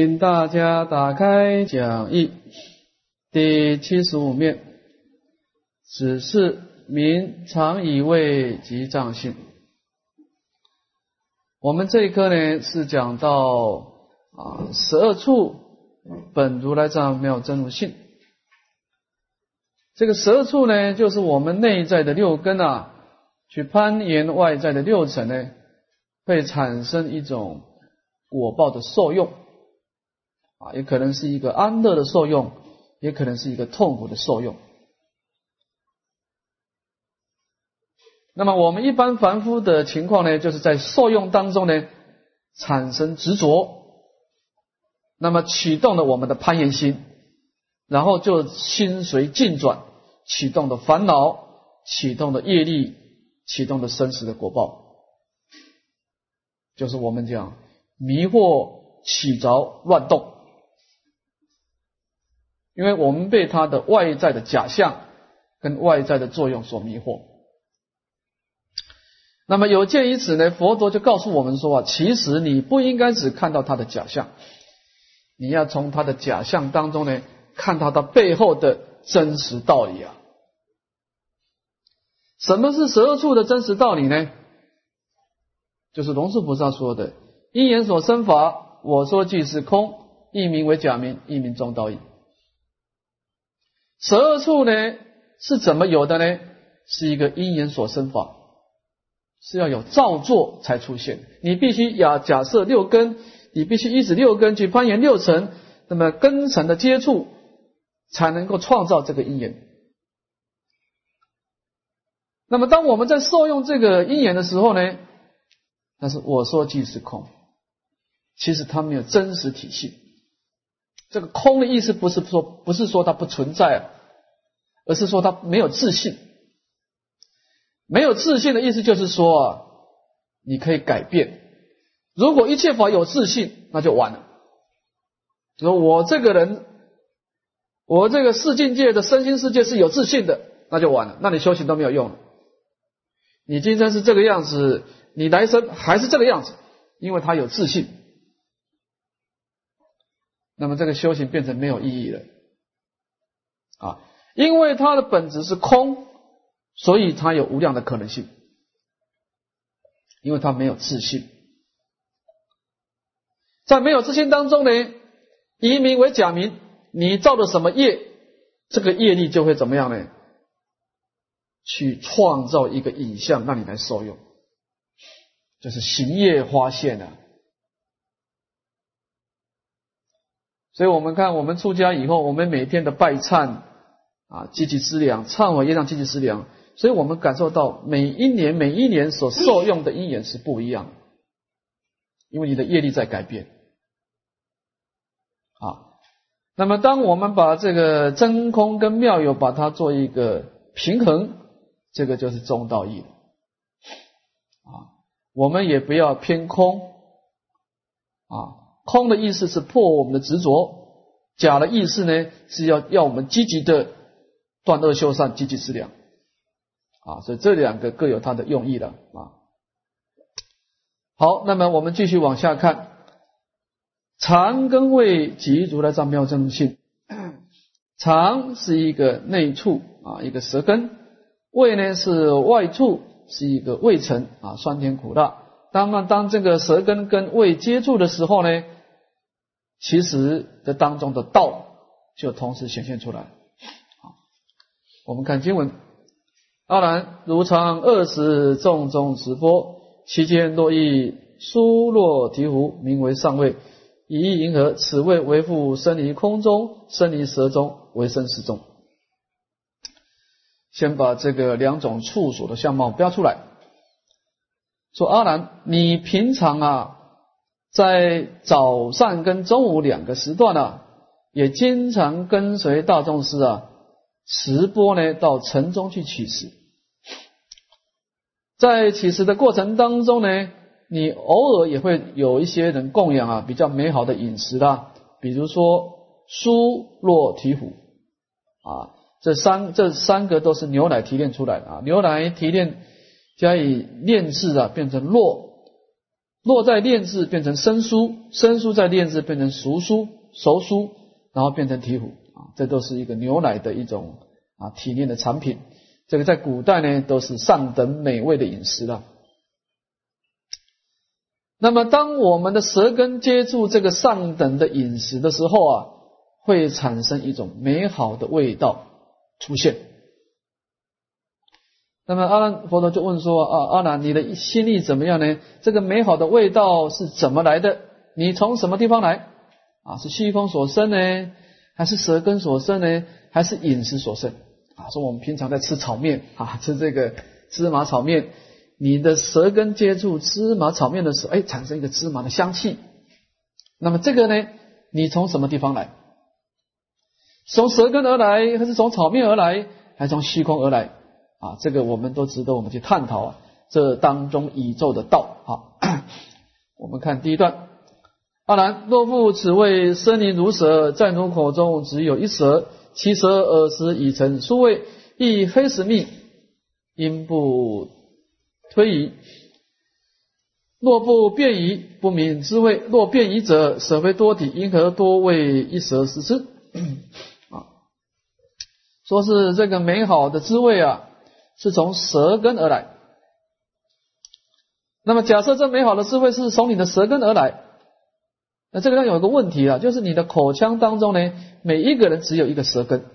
请大家打开讲义第七十五面，只是名常以为及障性。我们这一课呢是讲到啊十二处本如来藏妙真如性。这个十二处呢，就是我们内在的六根啊，去攀岩外在的六尘呢，会产生一种果报的受用。啊，也可能是一个安乐的受用，也可能是一个痛苦的受用。那么我们一般凡夫的情况呢，就是在受用当中呢，产生执着，那么启动了我们的攀岩心，然后就心随境转，启动的烦恼，启动的业力，启动的生死的果报，就是我们讲迷惑起着乱动。因为我们被他的外在的假象跟外在的作用所迷惑，那么有鉴于此呢，佛陀就告诉我们说啊，其实你不应该只看到他的假象，你要从他的假象当中呢，看到他背后的真实道理啊。什么是十二处的真实道理呢？就是龙树菩萨说的“因缘所生法，我说即是空，一名为假名，一名中道义。”十二处呢是怎么有的呢？是一个因缘所生法，是要有造作才出现。你必须要假设六根，你必须依止六根去攀岩六尘，那么根尘的接触才能够创造这个因缘。那么当我们在受用这个因缘的时候呢，但是我说即是空，其实它没有真实体系。这个空的意思不是说不是说它不存在，而是说它没有自信。没有自信的意思就是说，你可以改变。如果一切法有自信，那就完了。说我这个人，我这个世境界的身心世界是有自信的，那就完了。那你修行都没有用了。你今生是这个样子，你来生还是这个样子，因为他有自信。那么这个修行变成没有意义了啊！因为它的本质是空，所以它有无量的可能性。因为它没有自信，在没有自信当中呢，以名为假名，你造的什么业，这个业力就会怎么样呢？去创造一个影像，让你来受用，就是行业发现啊。所以我们看，我们出家以后，我们每天的拜忏啊，积极思量，忏悔业障，积极思量。所以我们感受到，每一年每一年所受用的因缘是不一样，因为你的业力在改变啊。那么，当我们把这个真空跟妙有把它做一个平衡，这个就是中道义啊。我们也不要偏空啊。空的意思是破我们的执着，假的意思呢是要要我们积极的断恶修善，积极思量啊，所以这两个各有它的用意了啊。好，那么我们继续往下看，常跟位即如来藏妙正性，常是一个内处啊，一个舌根；胃呢是外处，是一个胃尘啊，酸甜苦辣。当然，当这个舌根跟胃接触的时候呢。其实这当中的道就同时显现出来。我们看经文：阿难，如常二十众中直播，其间若一疏落提壶，名为上位，以意银河，此位为复生于空中，生于舌中，为生死中。先把这个两种处所的相貌标出来。说阿兰，你平常啊。在早上跟中午两个时段呢，也经常跟随大众师啊直播呢到城中去乞食。在乞食的过程当中呢，你偶尔也会有一些人供养啊比较美好的饮食啦，比如说酥酪提壶啊，这三这三个都是牛奶提炼出来的啊，牛奶提炼加以炼制啊，变成酪。落在练字变成生疏，生疏在练字变成熟疏，熟疏然后变成提壶啊，这都是一个牛奶的一种啊体验的产品。这个在古代呢都是上等美味的饮食了。那么当我们的舌根接触这个上等的饮食的时候啊，会产生一种美好的味道出现。那么阿难佛陀就问说啊，阿难，你的心力怎么样呢？这个美好的味道是怎么来的？你从什么地方来？啊，是虚空所生呢，还是舌根所生呢？还是饮食所生？啊，说我们平常在吃炒面啊，吃这个芝麻炒面，你的舌根接触芝麻炒面的时候，哎，产生一个芝麻的香气。那么这个呢，你从什么地方来？从舌根而来，还是从炒面而来，还是从虚空而来？啊，这个我们都值得我们去探讨啊，这当中宇宙的道。好，我们看第一段：阿难，若复此谓生灵如蛇，在奴口中只有一蛇，其蛇耳时已成殊味，亦黑石密，因不推移。若不变移，不明滋味；若变移者，舍为多体，因何多为一蛇实施？啊，说是这个美好的滋味啊。是从舌根而来。那么，假设这美好的智慧是从你的舌根而来，那这个上有一个问题啊，就是你的口腔当中呢，每一个人只有一个舌根。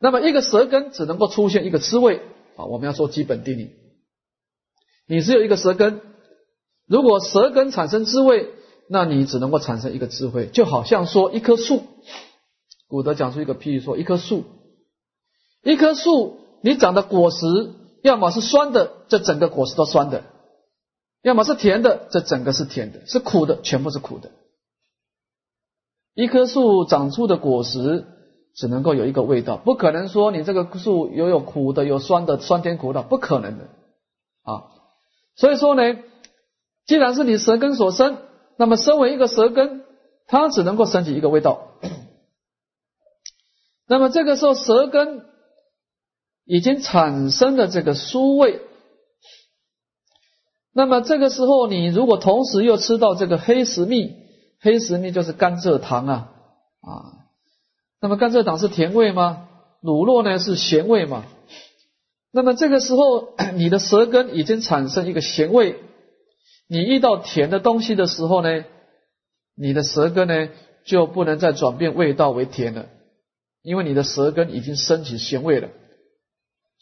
那么，一个舌根只能够出现一个滋味啊。我们要说基本定理，你只有一个舌根，如果舌根产生滋味，那你只能够产生一个智慧，就好像说一棵树。古德讲出一个譬喻说，一棵树。一棵树，你长的果实，要么是酸的，这整个果实都酸的；要么是甜的，这整个是甜的；是苦的，全部是苦的。一棵树长出的果实只能够有一个味道，不可能说你这个树有有苦的、有酸的，酸甜苦辣，不可能的啊。所以说呢，既然是你舌根所生，那么身为一个舌根，它只能够升起一个味道。那么这个时候，舌根。已经产生了这个酥味，那么这个时候，你如果同时又吃到这个黑石蜜，黑石蜜就是甘蔗糖啊啊，那么甘蔗糖是甜味吗？乳酪呢是咸味嘛？那么这个时候，你的舌根已经产生一个咸味，你遇到甜的东西的时候呢，你的舌根呢就不能再转变味道为甜了，因为你的舌根已经升起咸味了。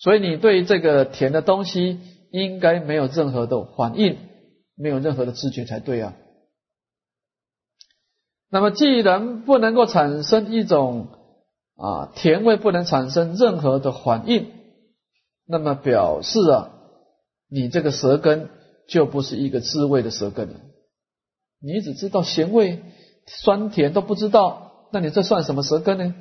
所以你对这个甜的东西应该没有任何的反应，没有任何的知觉才对啊。那么既然不能够产生一种啊甜味，不能产生任何的反应，那么表示啊，你这个舌根就不是一个滋味的舌根了。你只知道咸味、酸甜都不知道，那你这算什么舌根呢？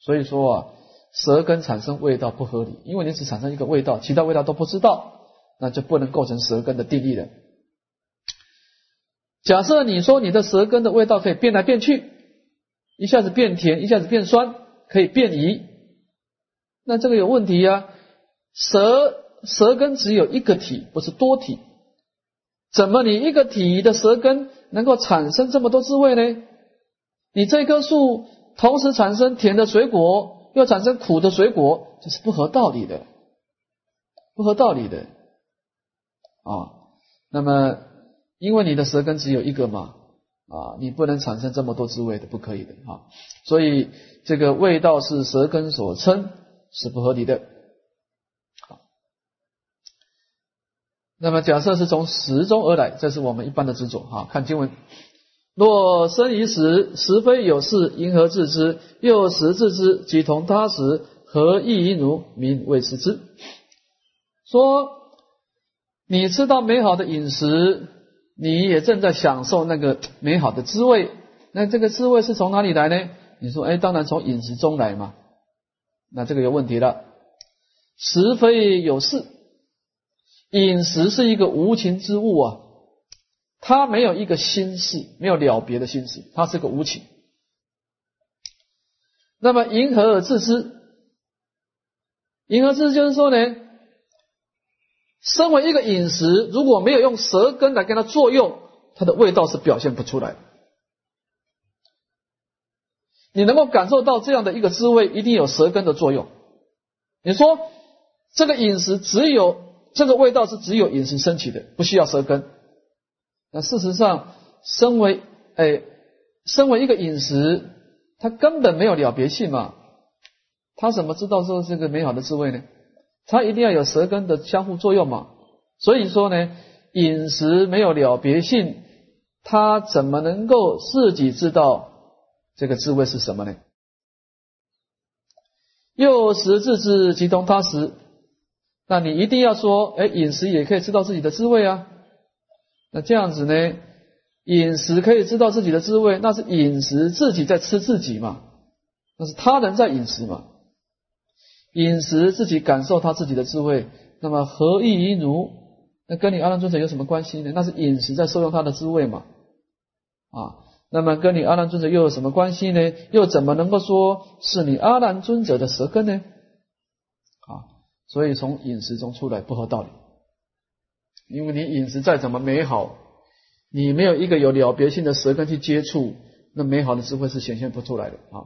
所以说啊。舌根产生味道不合理，因为你只产生一个味道，其他味道都不知道，那就不能构成舌根的定义了。假设你说你的舌根的味道可以变来变去，一下子变甜，一下子变酸，可以变移，那这个有问题呀。舌舌根只有一个体，不是多体，怎么你一个体的舌根能够产生这么多滋味呢？你这棵树同时产生甜的水果。要产生苦的水果，这是不合道理的，不合道理的啊。那么，因为你的舌根只有一个嘛，啊，你不能产生这么多滋味的，不可以的啊。所以，这个味道是舌根所称，是不合理的。好，那么假设是从时中而来，这是我们一般的执着哈。看经文。若生于时，实非有事，因何自知？又时自知，即同他时，何异于如？名为实知。说你吃到美好的饮食，你也正在享受那个美好的滋味。那这个滋味是从哪里来呢？你说，哎，当然从饮食中来嘛。那这个有问题了。实非有事，饮食是一个无情之物啊。他没有一个心事，没有了别的心事，他是个无情。那么迎合而自知，迎合自知就是说呢，身为一个饮食，如果没有用舌根来跟它作用，它的味道是表现不出来的。你能够感受到这样的一个滋味，一定有舌根的作用。你说这个饮食只有这个味道是只有饮食升起的，不需要舌根。那事实上，身为哎，身为一个饮食，它根本没有了别性嘛，它怎么知道说这个美好的滋味呢？它一定要有舌根的相互作用嘛。所以说呢，饮食没有了别性，它怎么能够自己知道这个滋味是什么呢？又食自知，即同他食。那你一定要说，哎，饮食也可以知道自己的滋味啊。那这样子呢？饮食可以知道自己的滋味，那是饮食自己在吃自己嘛？那是他人在饮食嘛？饮食自己感受他自己的滋味，那么何意于奴？那跟你阿难尊者有什么关系呢？那是饮食在受用他的滋味嘛？啊，那么跟你阿难尊者又有什么关系呢？又怎么能够说是你阿难尊者的舌根呢？啊，所以从饮食中出来不合道理。因为你饮食再怎么美好，你没有一个有了别性的舌根去接触，那美好的智慧是显现不出来的啊。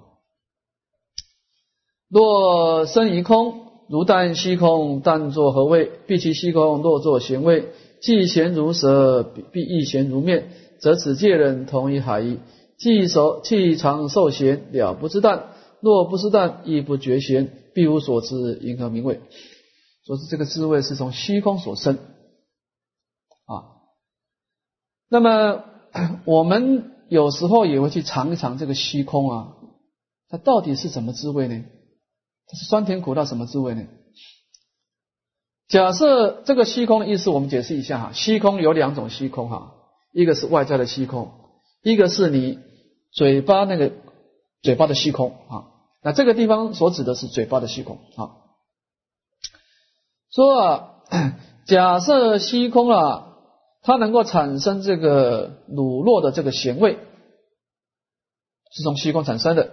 若生于空，如旦虚空，旦作何味？必其虚空，若作咸味。既咸如舌，必亦咸如面，则此界人同一海矣。既熟，气常受咸，了不知旦；若不知旦，亦不觉咸，必无所知，因何名味？说是这个滋味是从虚空所生。那么 我们有时候也会去尝一尝这个虚空啊，它到底是什么滋味呢？它是酸甜苦辣什么滋味呢？假设这个虚空的意思，我们解释一下哈。虚空有两种虚空哈，一个是外在的虚空，一个是你嘴巴那个嘴巴的虚空啊。那这个地方所指的是嘴巴的虚空啊。说啊，假设虚空啊。它能够产生这个卤肉的这个咸味，是从虚空产生的。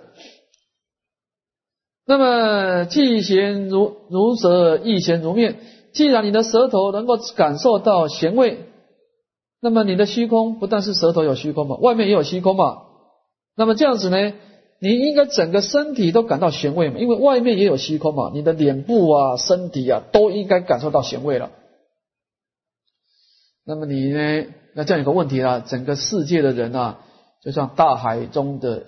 那么既咸如如舌，亦咸如面。既然你的舌头能够感受到咸味，那么你的虚空不但是舌头有虚空嘛，外面也有虚空嘛。那么这样子呢，你应该整个身体都感到咸味嘛，因为外面也有虚空嘛，你的脸部啊、身体啊都应该感受到咸味了。那么你呢？那这样有个问题啦，整个世界的人啊，就像大海中的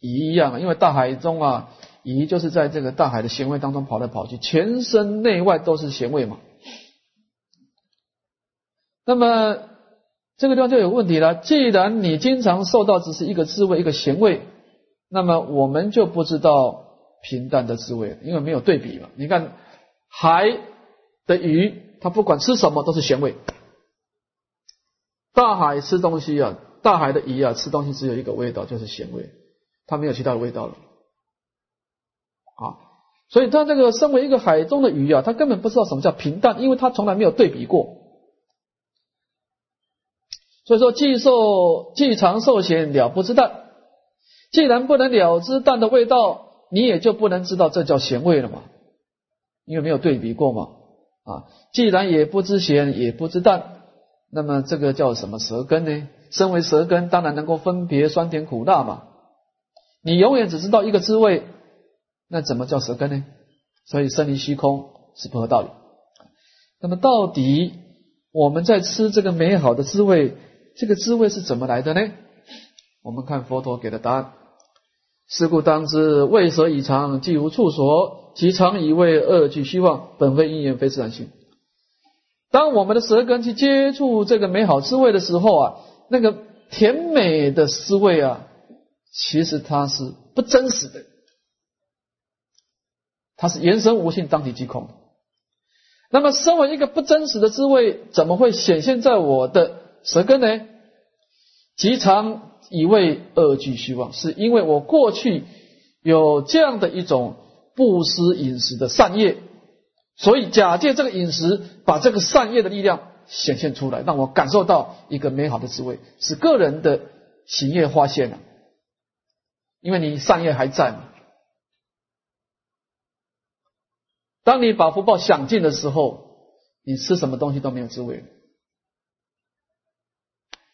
鱼一样，因为大海中啊，鱼就是在这个大海的咸味当中跑来跑去，全身内外都是咸味嘛。那么这个地方就有问题了。既然你经常受到只是一个滋味，一个咸味，那么我们就不知道平淡的滋味，因为没有对比嘛。你看海的鱼，它不管吃什么都是咸味。大海吃东西啊，大海的鱼啊，吃东西只有一个味道，就是咸味，它没有其他的味道了。啊，所以它这个身为一个海中的鱼啊，它根本不知道什么叫平淡，因为它从来没有对比过。所以说，既受既常受咸了不知淡，既然不能了知淡的味道，你也就不能知道这叫咸味了嘛，因为没有对比过嘛。啊，既然也不知咸，也不知淡。那么这个叫什么舌根呢？身为舌根，当然能够分别酸甜苦辣嘛。你永远只知道一个滋味，那怎么叫舌根呢？所以生离虚空是不合道理。那么到底我们在吃这个美好的滋味，这个滋味是怎么来的呢？我们看佛陀给的答案：是故当知，味舌已长，既无处所，其常以味恶具虚妄，本非因缘，非自然性。当我们的舌根去接触这个美好滋味的时候啊，那个甜美的滋味啊，其实它是不真实的，它是言生无性，当体即空。那么，身为一个不真实的滋味，怎么会显现在我的舌根呢？极常以为恶具虚妄，是因为我过去有这样的一种不思饮食的善业。所以，假借这个饮食，把这个善业的力量显现出来，让我感受到一个美好的滋味，使个人的行业发现了。因为你善业还在嘛。当你把福报享尽的时候，你吃什么东西都没有滋味，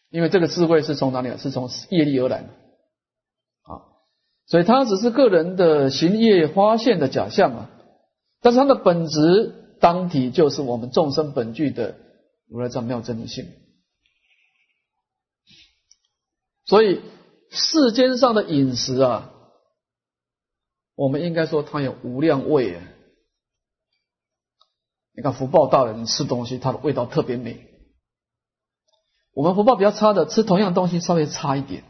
因为这个滋味是从哪里？是从业力而来的啊，所以它只是个人的行业发现的假象啊，但是它的本质当体就是我们众生本具的如来藏妙真性，所以世间上的饮食啊，我们应该说它有无量味啊。你看福报大的人吃东西，它的味道特别美。我们福报比较差的，吃同样东西稍微差一点。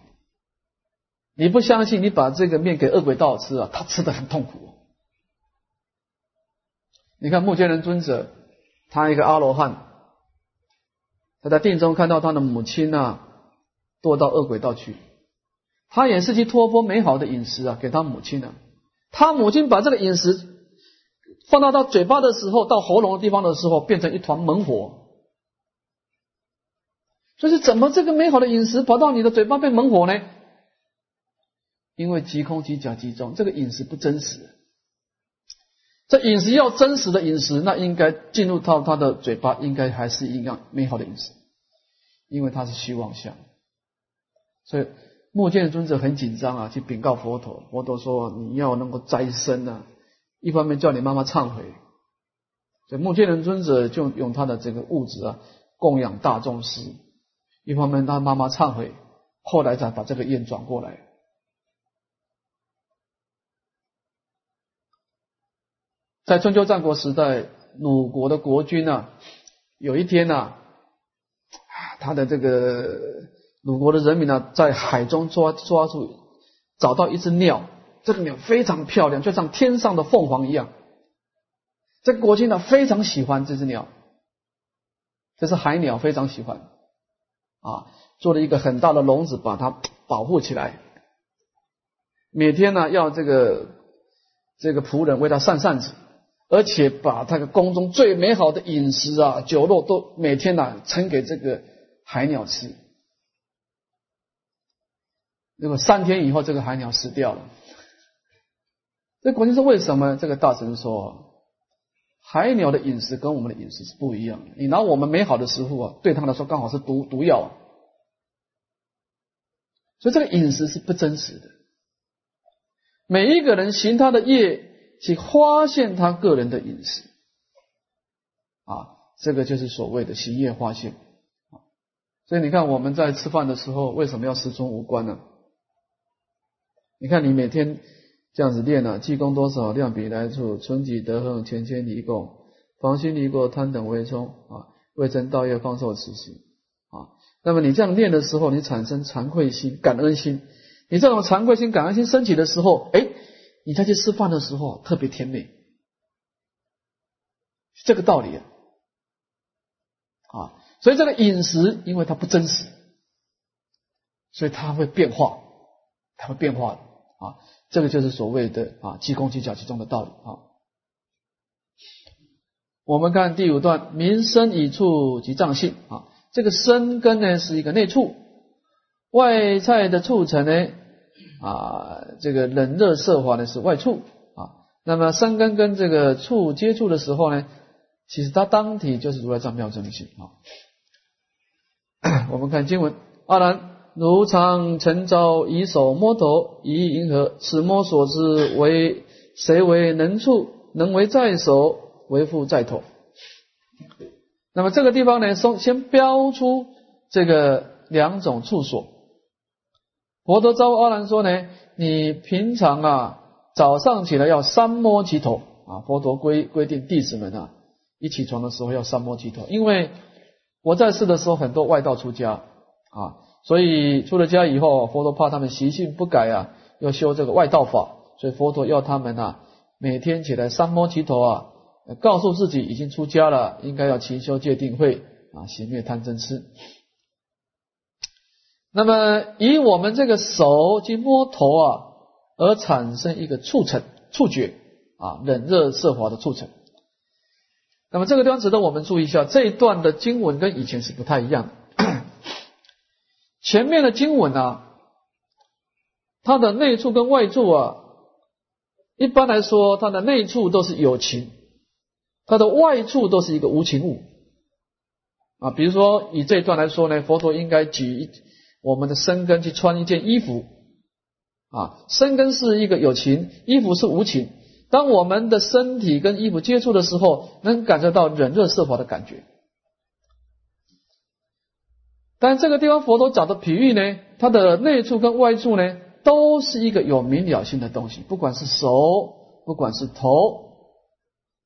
你不相信？你把这个面给恶鬼道吃啊，他吃的很痛苦。你看目犍连尊者，他一个阿罗汉，他在定中看到他的母亲啊堕到恶鬼道去，他也是去托钵美好的饮食啊给他母亲啊，他母亲把这个饮食。放到到嘴巴的时候，到喉咙的地方的时候，变成一团猛火。所以，怎么这个美好的饮食跑到你的嘴巴变猛火呢？因为即空即假即中，这个饮食不真实。这饮食要真实的饮食，那应该进入到他的嘴巴，应该还是一样美好的饮食，因为他是虚妄相。所以，目犍尊者很紧张啊，去禀告佛陀。佛陀说：“你要能够斋生啊。”一方面叫你妈妈忏悔，所以目犍连尊者就用他的这个物质啊供养大众师；一方面他妈妈忏悔，后来才把这个愿转过来。在春秋战国时代，鲁国的国君啊，有一天呢，他的这个鲁国的人民呢，在海中抓抓住，找到一只鸟。这个鸟非常漂亮，就像天上的凤凰一样。这个国君呢非常喜欢这只鸟，这是海鸟，非常喜欢啊，做了一个很大的笼子把它保护起来。每天呢要这个这个仆人为它扇扇子，而且把他的宫中最美好的饮食啊酒肉都每天呐盛给这个海鸟吃。那么三天以后，这个海鸟死掉了。这关键是为什么？这个大神说，海鸟的饮食跟我们的饮食是不一样的。你拿我们美好的食物啊，对他们来说刚好是毒毒药，所以这个饮食是不真实的。每一个人行他的业，去发现他个人的隐私啊，这个就是所谓的行业发现啊。所以你看我们在吃饭的时候，为什么要食中无关呢？你看你每天。这样子练了，积功多少，量比来处，存己德恒，前千离垢，防心离过，贪等为冲啊，未成道业，方受此事啊。那么你这样练的时候，你产生惭愧心、感恩心，你这种惭愧心、感恩心升起的时候，哎，你再去吃饭的时候特别甜美，这个道理啊。啊，所以这个饮食，因为它不真实，所以它会变化，它会变化的啊。这个就是所谓的啊，积功积假其中的道理啊。我们看第五段，民生以处及藏性啊，这个生根呢是一个内处，外在的促成呢啊，这个冷热色法呢是外处啊。那么三根跟这个处接触的时候呢，其实它当体就是如来藏妙真性啊。我们看经文，阿难。如常晨朝以手摸头，以银河，此摸所知为谁为能处？能为在手，为复在头。那么这个地方呢，先先标出这个两种处所。佛陀招阿难说呢，你平常啊早上起来要三摸其头啊。佛陀规规定弟子们啊，一起床的时候要三摸其头，因为我在世的时候很多外道出家啊。所以出了家以后，佛陀怕他们习性不改啊，要修这个外道法，所以佛陀要他们啊，每天起来三摸其头啊，告诉自己已经出家了，应该要勤修戒定慧啊，熄灭贪嗔痴。那么以我们这个手去摸头啊，而产生一个触成触觉啊，冷热色滑的触成。那么这个地方值得我们注意一下，这一段的经文跟以前是不太一样的。前面的经文啊，它的内处跟外处啊，一般来说，它的内处都是有情，它的外处都是一个无情物啊。比如说以这一段来说呢，佛陀应该举我们的身根去穿一件衣服啊，身根是一个有情，衣服是无情。当我们的身体跟衣服接触的时候，能感受到冷热色法的感觉。但这个地方佛陀讲的比喻呢，它的内处跟外处呢，都是一个有明了性的东西，不管是手，不管是头，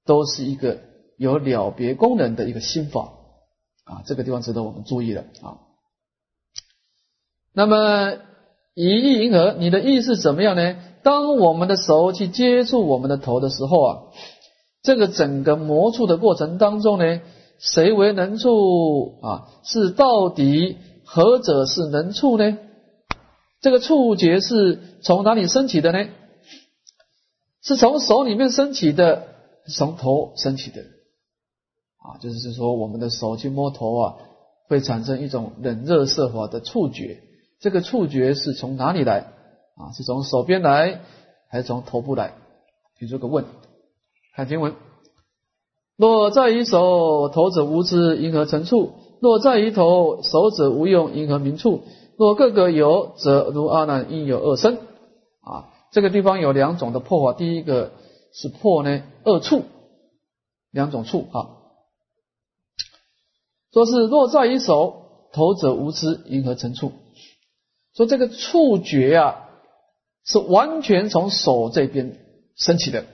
都是一个有了别功能的一个心法啊。这个地方值得我们注意的啊。那么以意迎合，你的意是怎么样呢？当我们的手去接触我们的头的时候啊，这个整个磨触的过程当中呢，谁为能触啊？是到底何者是能触呢？这个触觉是从哪里升起的呢？是从手里面升起的，从头升起的啊，就是说我们的手去摸头啊，会产生一种冷热色法的触觉。这个触觉是从哪里来？啊，是从手边来，还是从头部来？提出个问。看经文：若在于手，头者无知，因何成处？若在于头，手者无用，因何名处？若各个有，则如阿难应有二身。啊，这个地方有两种的破法。第一个是破呢二处，两种处啊。说是若在于手，头者无知，因何成处？说这个触觉啊。是完全从手这边升起的，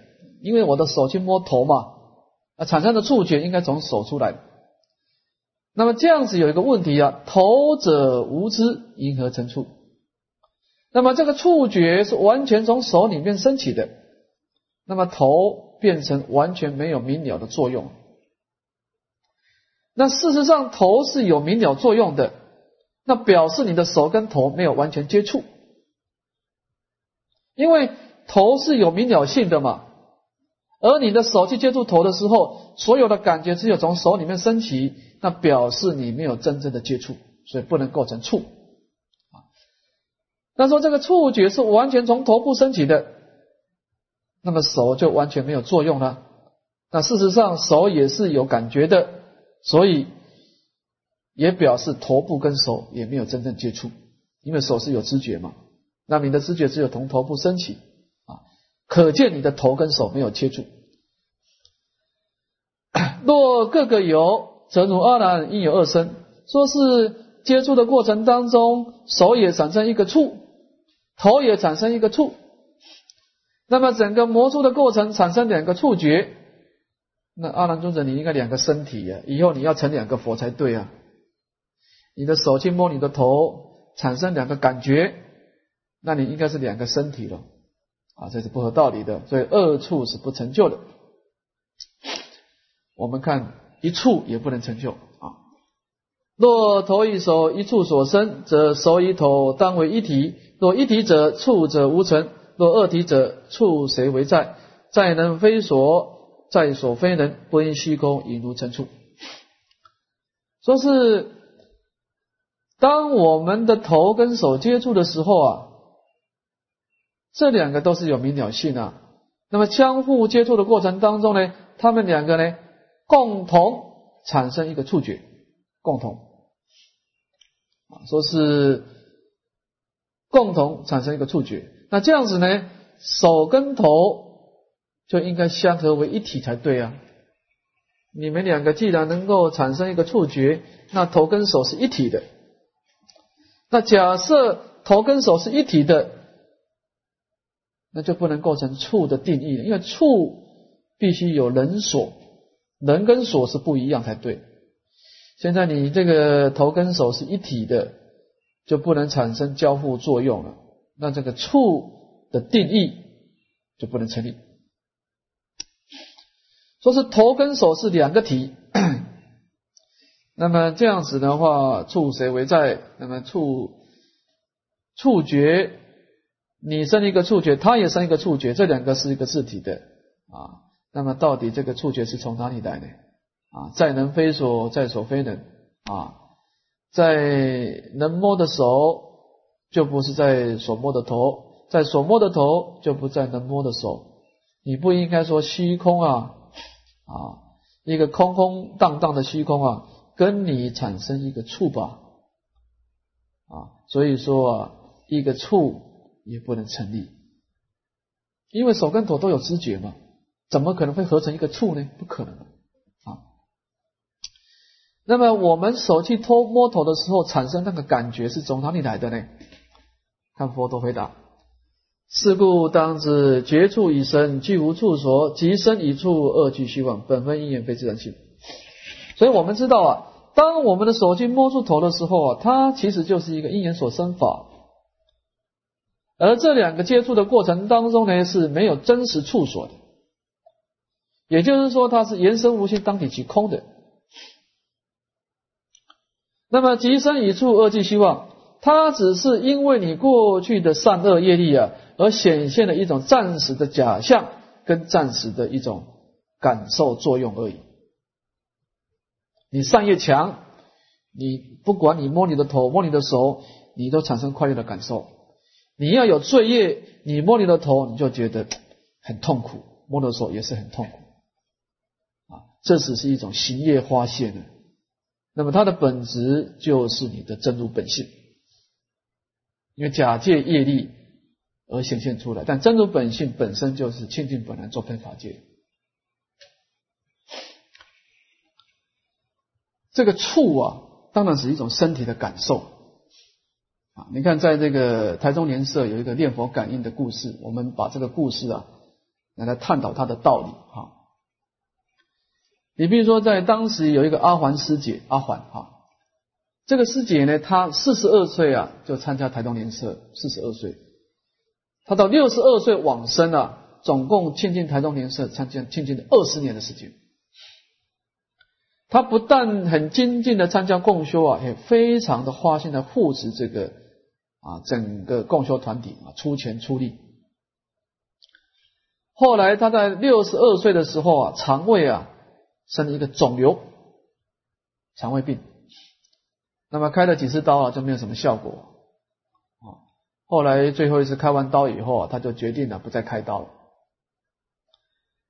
因为我的手去摸头嘛，啊，产生的触觉应该从手出来。那么这样子有一个问题啊，头者无知，因何成触？那么这个触觉是完全从手里面升起的，那么头变成完全没有明了的作用。那事实上头是有明了作用的，那表示你的手跟头没有完全接触。因为头是有明了性的嘛，而你的手去接触头的时候，所有的感觉只有从手里面升起，那表示你没有真正的接触，所以不能构成触。啊，那说这个触觉是完全从头部升起的，那么手就完全没有作用了。那事实上手也是有感觉的，所以也表示头部跟手也没有真正接触，因为手是有知觉嘛。那你的知觉只有从头部升起啊，可见你的头跟手没有接触。若各个有，则如阿难应有二身。说是接触的过程当中，手也产生一个触，头也产生一个触。那么整个魔术的过程产生两个触觉，那阿难尊者你应该两个身体呀，以后你要成两个佛才对啊。你的手去摸你的头，产生两个感觉。那你应该是两个身体了啊，这是不合道理的，所以二处是不成就的。我们看一处也不能成就啊。若头与手一处所生，则手与头当为一体；若一体者，处者无成；若二体者，处谁为在？在能非所，在所非能，不因虚空，引如成处。说是当我们的头跟手接触的时候啊。这两个都是有明了性啊，那么相互接触的过程当中呢，他们两个呢共同产生一个触觉，共同啊，说是共同产生一个触觉，那这样子呢，手跟头就应该相合为一体才对啊。你们两个既然能够产生一个触觉，那头跟手是一体的。那假设头跟手是一体的。那就不能构成处的定义了，因为处必须有人所，人跟所是不一样才对。现在你这个头跟手是一体的，就不能产生交互作用了，那这个处的定义就不能成立。说是头跟手是两个体，那么这样子的话，处谁为在？那么处触觉。你生一个触觉，他也生一个触觉，这两个是一个自体的啊。那么到底这个触觉是从哪里来呢？啊，在能非所，在所非能啊，在能摸的手就不是在所摸的头，在所摸的头就不在能摸的手。你不应该说虚空啊啊，一个空空荡荡的虚空啊，跟你产生一个触吧，啊，所以说，一个触也不能成立，因为手跟头都有知觉嘛，怎么可能会合成一个触呢？不可能啊。那么我们手去托摸头的时候，产生那个感觉是从哪里来的呢？看佛陀回答。是故当知绝处已生，具无处所；即生已处，二俱虚妄。本分因缘非自然性。所以我们知道啊，当我们的手去摸出头的时候啊，它其实就是一个因缘所生法。而这两个接触的过程当中呢，是没有真实处所的。也就是说，它是言生无限，当体即空的。那么即生一处，二俱虚妄。它只是因为你过去的善恶业力啊。而显现的一种暂时的假象，跟暂时的一种感受作用而已。你善业强，你不管你摸你的头、摸你的手，你都产生快乐的感受。你要有罪业，你摸你的头，你就觉得很痛苦；摸的手也是很痛苦。啊，这只是一种行业发现的。那么它的本质就是你的真如本性，因为假借业力。而显现出来，但真如本性本身就是清净本来作分法界。这个触啊，当然是一种身体的感受啊。你看，在这个台中莲社有一个念佛感应的故事，我们把这个故事啊，来来探讨它的道理哈。你比如说，在当时有一个阿环师姐，阿环哈，这个师姐呢，她四十二岁啊，就参加台中莲社，四十二岁。他到六十二岁往生了，总共亲近台中莲社参加亲近了二十年的时间。他不但很精进的参加共修啊，也非常的花心的护持这个啊整个共修团体啊，出钱出力。后来他在六十二岁的时候啊，肠胃啊生了一个肿瘤，肠胃病，那么开了几次刀啊，就没有什么效果啊。后来最后一次开完刀以后啊，他就决定了不再开刀了。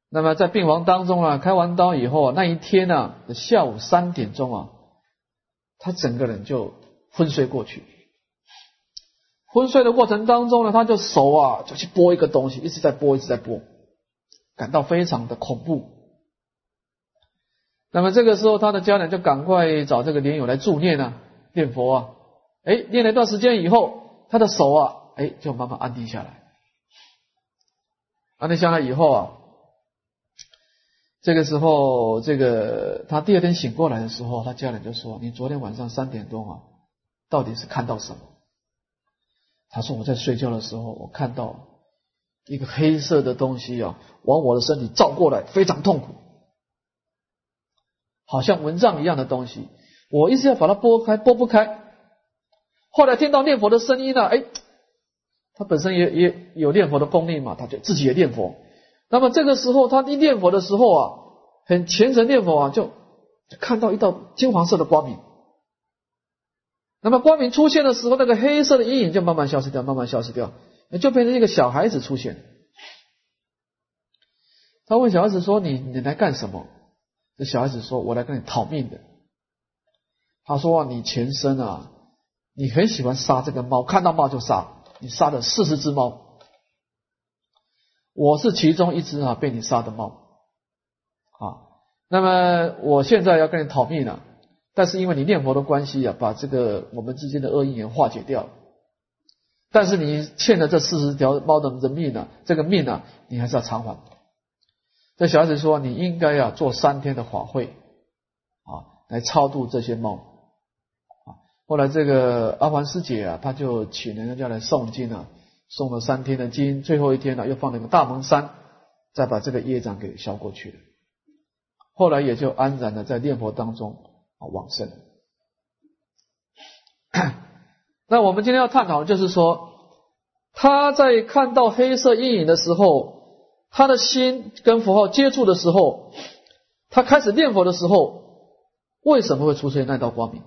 那么在病房当中啊，开完刀以后啊，那一天呢，下午三点钟啊，他整个人就昏睡过去。昏睡的过程当中呢，他就手啊就去拨一个东西，一直在拨，一直在拨，感到非常的恐怖。那么这个时候，他的家人就赶快找这个莲友来助念啊，念佛啊。哎，念了一段时间以后。他的手啊，哎，就慢慢安定下来。安定下来以后啊，这个时候，这个他第二天醒过来的时候，他家人就说：“你昨天晚上三点钟啊，到底是看到什么？”他说：“我在睡觉的时候，我看到一个黑色的东西啊，往我的身体照过来，非常痛苦，好像蚊帐一样的东西。我一直要把它拨开，拨不开。”后来听到念佛的声音呢，哎，他本身也也有念佛的功力嘛，他就自己也念佛。那么这个时候他一念佛的时候啊，很虔诚念佛啊，就看到一道金黄色的光明。那么光明出现的时候，那个黑色的阴影就慢慢消失掉，慢慢消失掉，就变成一个小孩子出现。他问小孩子说：“你你来干什么？”这小孩子说：“我来跟你讨命的。”他说：“啊你前身啊。”你很喜欢杀这个猫，看到猫就杀，你杀了四十只猫，我是其中一只啊被你杀的猫，啊，那么我现在要跟你讨命了，但是因为你念佛的关系啊，把这个我们之间的恶因缘化解掉，但是你欠的这四十条猫的人命呢，这个命呢，你还是要偿还。这小孩子说，你应该要做三天的法会啊，来超度这些猫。啊后来这个阿环师姐啊，她就请人家来诵经啊，诵了三天的经，最后一天呢，又放了一个大蒙山，再把这个业障给消过去了。后来也就安然的在念佛当中啊往生。那我们今天要探讨的就是说，他在看到黑色阴影的时候，他的心跟符号接触的时候，他开始念佛的时候，为什么会出现那道光明？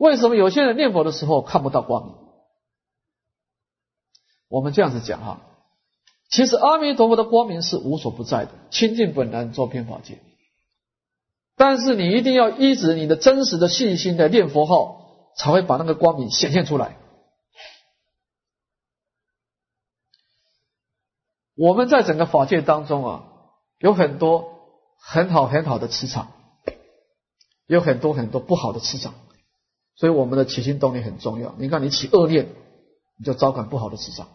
为什么有些人念佛的时候看不到光明？我们这样子讲哈，其实阿弥陀佛的光明是无所不在的，清净本然，周遍法界。但是你一定要依止你的真实的信心来念佛号，才会把那个光明显现出来。我们在整个法界当中啊，有很多很好很好的磁场，有很多很多不好的磁场，所以我们的起心动念很重要。你看，你起恶念，你就招感不好的磁场；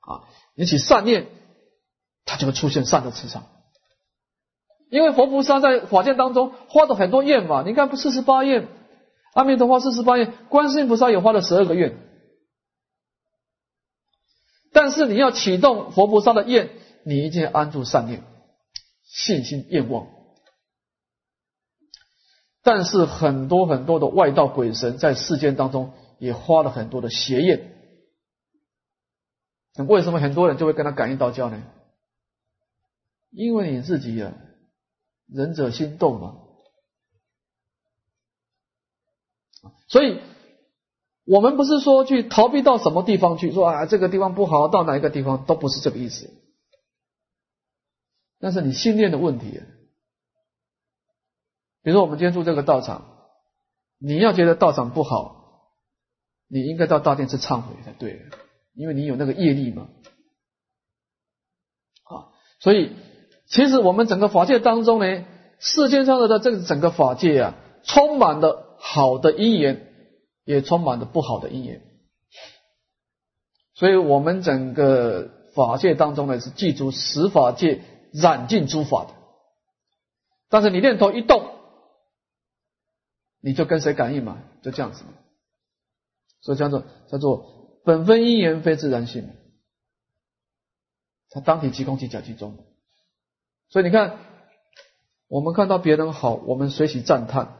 啊，你起善念，它就会出现善的磁场。因为佛菩萨在法界当中花了很多愿嘛，你看不四十八愿，阿弥陀佛四十八愿，观世音菩萨也花了十二个愿。但是你要启动佛菩萨的愿，你一定要安住善念、信心、愿望。但是很多很多的外道鬼神在世间当中也花了很多的邪愿。那为什么很多人就会跟他感应道教呢？因为你自己啊。仁者心动嘛，所以我们不是说去逃避到什么地方去，说啊这个地方不好，到哪一个地方都不是这个意思。那是你信念的问题。比如说我们今天住这个道场，你要觉得道场不好，你应该到大殿去忏悔才对，因为你有那个业力嘛。啊，所以。其实我们整个法界当中呢，世间上的的这个整个法界啊，充满了好的因缘，也充满了不好的因缘。所以，我们整个法界当中呢，是记住十法界染尽诸法的。但是你念头一动，你就跟谁感应嘛？就这样子嘛。所以叫做叫做本分因缘非自然性，它当体即空即假即中。所以你看，我们看到别人好，我们随喜赞叹，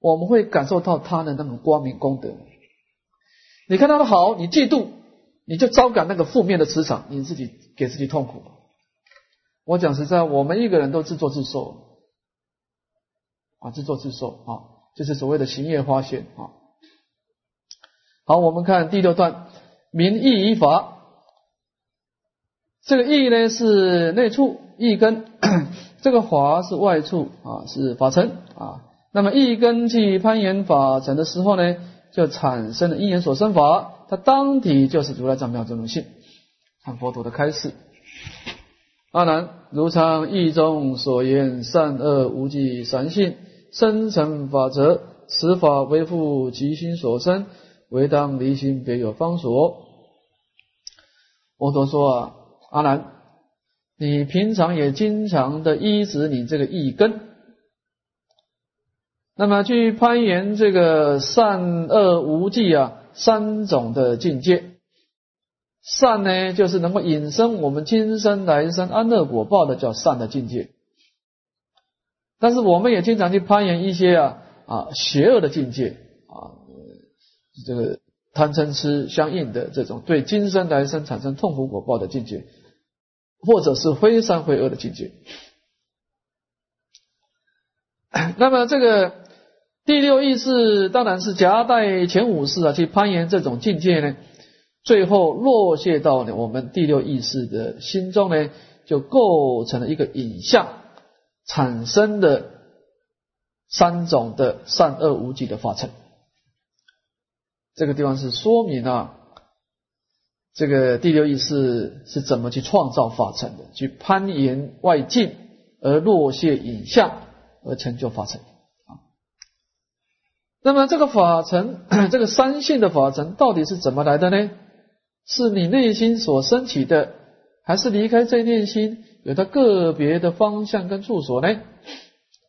我们会感受到他的那种光明功德。你看他的好，你嫉妒，你就招感那个负面的磁场，你自己给自己痛苦。我讲实在，我们一个人都自作自受啊，自作自受啊，就是所谓的行业花现啊。好，我们看第六段，名义依法，这个义呢是内处。一根，这个法是外处啊，是法尘啊。那么一根去攀岩法尘的时候呢，就产生了因缘所生法，它当体就是如来藏妙真如性。看佛陀的开示：阿难，如常义中所言，善恶无记三性生成法则，此法为复其心所生，唯当离心别有方所。佛陀说啊，阿难。你平常也经常的依止你这个意根，那么去攀岩这个善恶无记啊三种的境界。善呢，就是能够引生我们今生来生安乐果报的，叫善的境界。但是我们也经常去攀岩一些啊啊邪恶的境界啊，这个贪嗔痴相应的这种对今生来生产生痛苦果报的境界。或者是非善非恶的境界。那么这个第六意识当然是夹带前五识啊，去攀岩这种境界呢，最后落谢到我们第六意识的心中呢，就构成了一个影像，产生的三种的善恶无极的法尘。这个地方是说明啊。这个第六意识是怎么去创造法尘的？去攀岩外境而落谢影像而成就法尘啊。那么这个法尘，这个三性的法尘到底是怎么来的呢？是你内心所升起的，还是离开这念心有它个别的方向跟处所呢？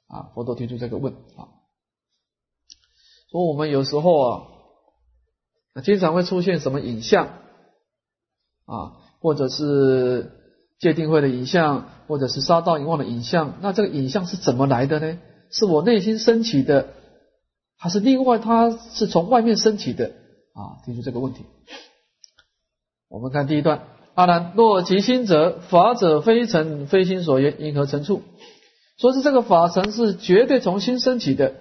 啊，佛陀提出这个问啊，说我们有时候啊，经常会出现什么影像？啊，或者是界定会的影像，或者是杀道淫妄的影像，那这个影像是怎么来的呢？是我内心升起的，还是另外它是从外面升起的？啊，提出这个问题。我们看第一段：阿难，若其心者，法者非尘，非心所言，因何成处？说是这个法尘是绝对从心升起的。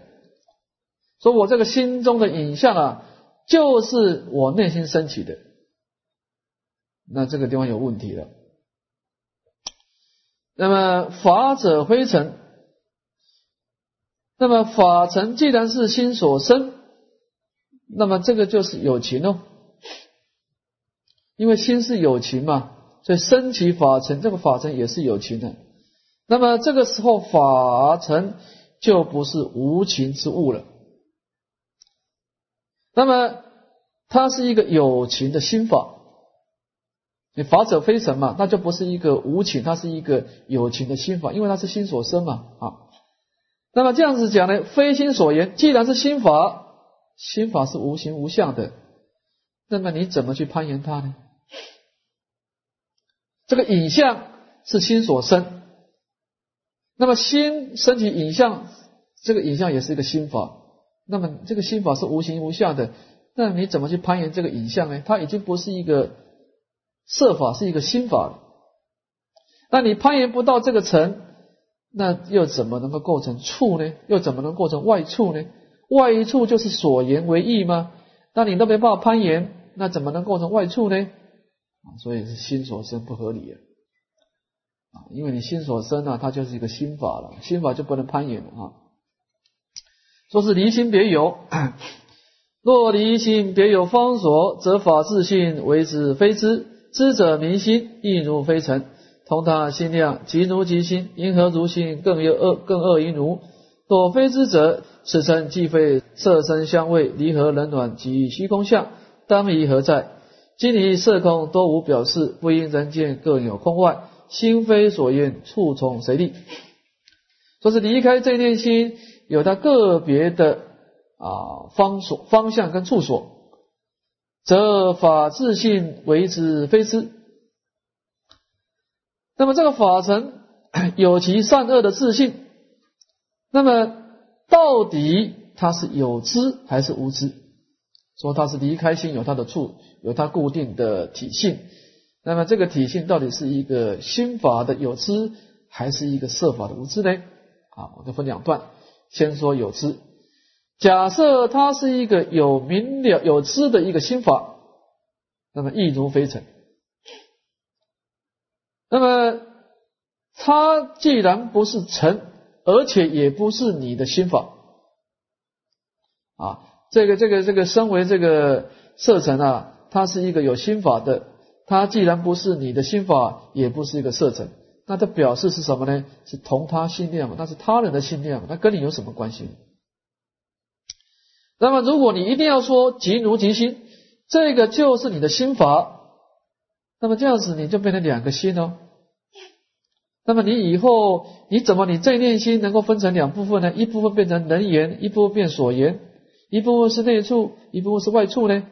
说我这个心中的影像啊，就是我内心升起的。那这个地方有问题了。那么法者非尘，那么法尘既然是心所生，那么这个就是有情哦，因为心是有情嘛，所以升起法尘，这个法尘也是有情的。那么这个时候法尘就不是无情之物了，那么它是一个有情的心法。你法者非神嘛，那就不是一个无情，它是一个有情的心法，因为它是心所生嘛啊。那么这样子讲呢，非心所言，既然是心法，心法是无形无相的，那么你怎么去攀岩它呢？这个影像是心所生，那么心升起影像，这个影像也是一个心法，那么这个心法是无形无相的，那你怎么去攀岩这个影像呢？它已经不是一个。色法是一个心法，那你攀岩不到这个层，那又怎么能够构成处呢？又怎么能构成外处呢？外一处就是所言为意吗？那你都没办法攀岩，那怎么能构成外处呢？啊，所以是心所生不合理啊！因为你心所生啊，它就是一个心法了，心法就不能攀岩了啊。说是离心别有，若离心别有方所，则法自性为之非知。知者明心，亦如非尘，同他心量，即如即心，因何如心更有恶，更恶于奴？若非知者，此称既非色身相位，离合冷暖及虚空相，当疑何在？今离色空多无表示，不因人见各有空外，心非所愿，处从谁立？说是离开这念心，有它个别的啊方所、方向跟处所。则法自性为之非之。那么这个法尘 有其善恶的自性，那么到底它是有知还是无知？说它是离开心有它的处，有它固定的体性。那么这个体性到底是一个心法的有知，还是一个色法的无知呢？啊，我就分两段，先说有知。假设它是一个有明了有知的一个心法，那么亦如非尘。那么它既然不是尘，而且也不是你的心法啊，这个这个这个身为这个色尘啊，它是一个有心法的。它既然不是你的心法，也不是一个色尘，那它表示是什么呢？是同他心量，那是他人的心量，那跟你有什么关系？那么，如果你一定要说即如即心，这个就是你的心法，那么这样子你就变成两个心哦。那么你以后你怎么你这念心能够分成两部分呢？一部分变成能言，一部分变所言，一部分是内处，一部分是外处呢？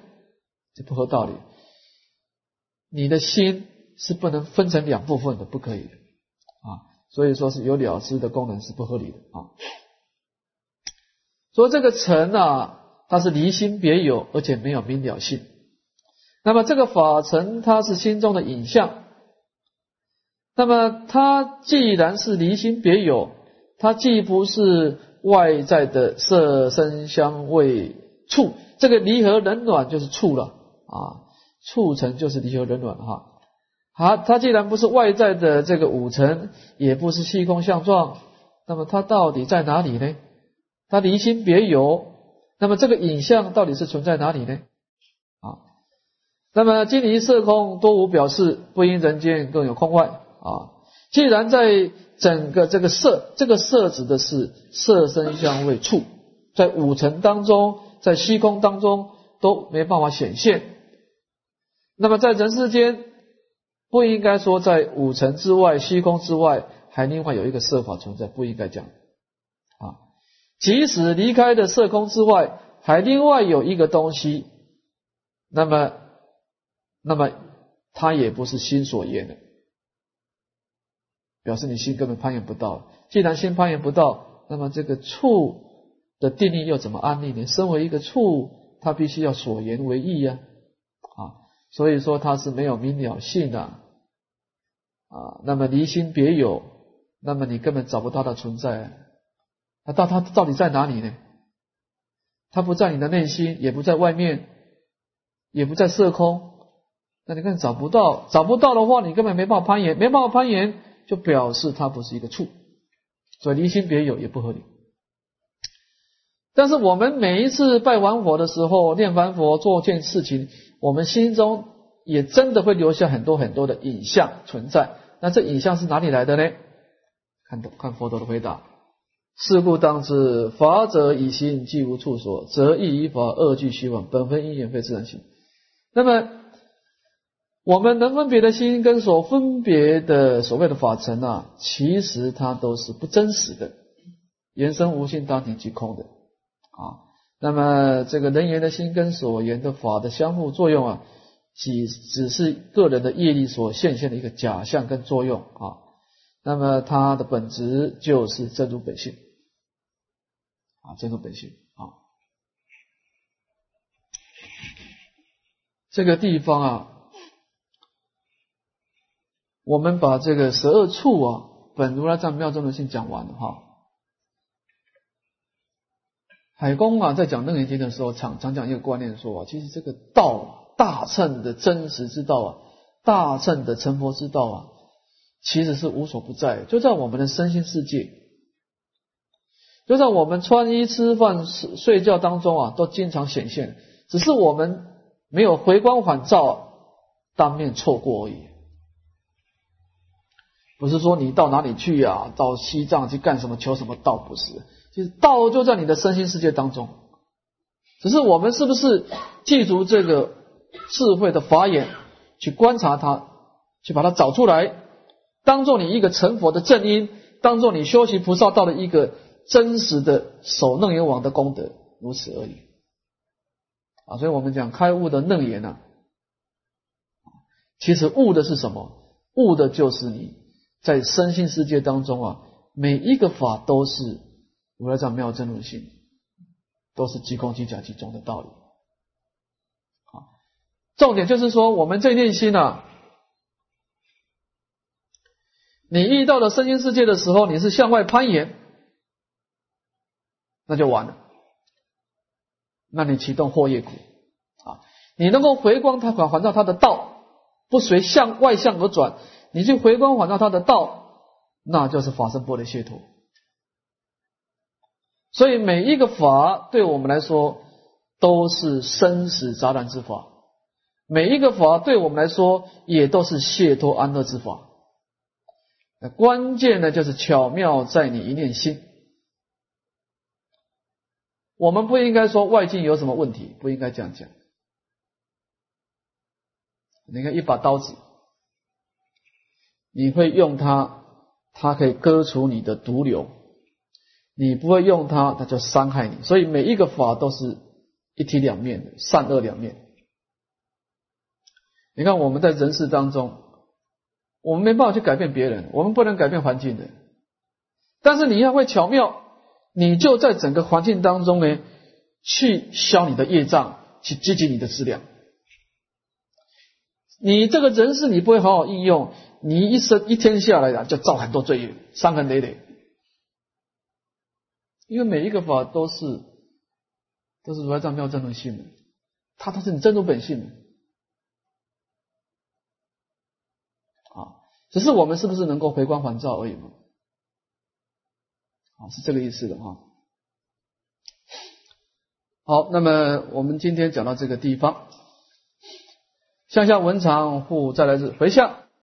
这不合道理。你的心是不能分成两部分的，不可以的啊。所以说是有了知的功能是不合理的啊。说这个尘啊。它是离心别有，而且没有明了性。那么这个法尘，它是心中的影像。那么它既然是离心别有，它既不是外在的色声香味触，这个离合冷暖就是触了啊，触尘就是离合冷暖哈。好，它既然不是外在的这个五尘，也不是虚空相状，那么它到底在哪里呢？它离心别有。那么这个影像到底是存在哪里呢？啊，那么金离色空多无表示，不因人间更有空外啊。既然在整个这个色，这个色指的是色身香味触，在五尘当中，在虚空当中都没办法显现。那么在人世间，不应该说在五尘之外、虚空之外还另外有一个色法存在，不应该讲啊。即使离开的色空之外，还另外有一个东西，那么，那么它也不是心所言的，表示你心根本攀岩不到。既然心攀岩不到，那么这个处的定义又怎么安立呢？身为一个处，它必须要所言为义呀，啊，所以说它是没有明了性的，啊，那么离心别有，那么你根本找不到它存在。那到它到底在哪里呢？它不在你的内心，也不在外面，也不在色空，那你看找不到，找不到的话，你根本没办法攀岩，没办法攀岩，就表示它不是一个处，所以离心别有也不合理。但是我们每一次拜完佛的时候，念完佛做件事情，我们心中也真的会留下很多很多的影像存在。那这影像是哪里来的呢？看看佛陀的回答：是故当知，法者以心，既无处所，则亦以法二俱虚妄，本分因缘非自然性。那么，我们能分别的心跟所分别的所谓的法尘啊，其实它都是不真实的，原生无性，当体即空的。啊，那么这个人言的心跟所言的法的相互作用啊，只只是个人的业力所现现的一个假象跟作用啊。那么它的本质就是真如本性啊，真如本性啊。这个地方啊，我们把这个十二处啊，本如来藏妙中的性讲完了哈。海公啊，在讲楞严经的时候，常常讲一个观念，说啊，其实这个道大乘的真实之道啊，大乘的成佛之道啊，其实是无所不在，就在我们的身心世界，就在我们穿衣、吃饭、睡睡觉当中啊，都经常显现，只是我们没有回光返照，当面错过而已。不是说你到哪里去呀，到西藏去干什么，求什么道，不是。其实道就在你的身心世界当中，只是我们是不是记住这个智慧的法眼去观察它，去把它找出来，当做你一个成佛的正因，当做你修习菩萨道的一个真实的守楞严王的功德，如此而已。啊，所以我们讲开悟的楞严呢，其实悟的是什么？悟的就是你在身心世界当中啊，每一个法都是。如来藏妙真如性，都是即空即假即中的道理。好，重点就是说，我们这念心啊，你遇到了身心世界的时候，你是向外攀岩，那就完了。那你启动惑业苦啊，你能够回光它返还到它的道，不随向外向而转，你去回光返照他的道，那就是法身波的解脱。所以每一个法对我们来说都是生死杂然之法，每一个法对我们来说也都是解脱安乐之法。关键呢，就是巧妙在你一念心。我们不应该说外境有什么问题，不应该这样讲。你看一把刀子，你会用它，它可以割除你的毒瘤。你不会用它，它就伤害你。所以每一个法都是一体两面的，善恶两面。你看我们在人世当中，我们没办法去改变别人，我们不能改变环境的。但是你要会巧妙，你就在整个环境当中呢，去消你的业障，去积极你的质量。你这个人事你不会好好应用，你一生一天下来啊，就造很多罪业，伤痕累累。因为每一个法都是都是如来藏妙真如性的，它都是你真如本性啊，只是我们是不是能够回光返照而已嘛？啊，是这个意思的哈。好，那么我们今天讲到这个地方，向下文长复再来日回向。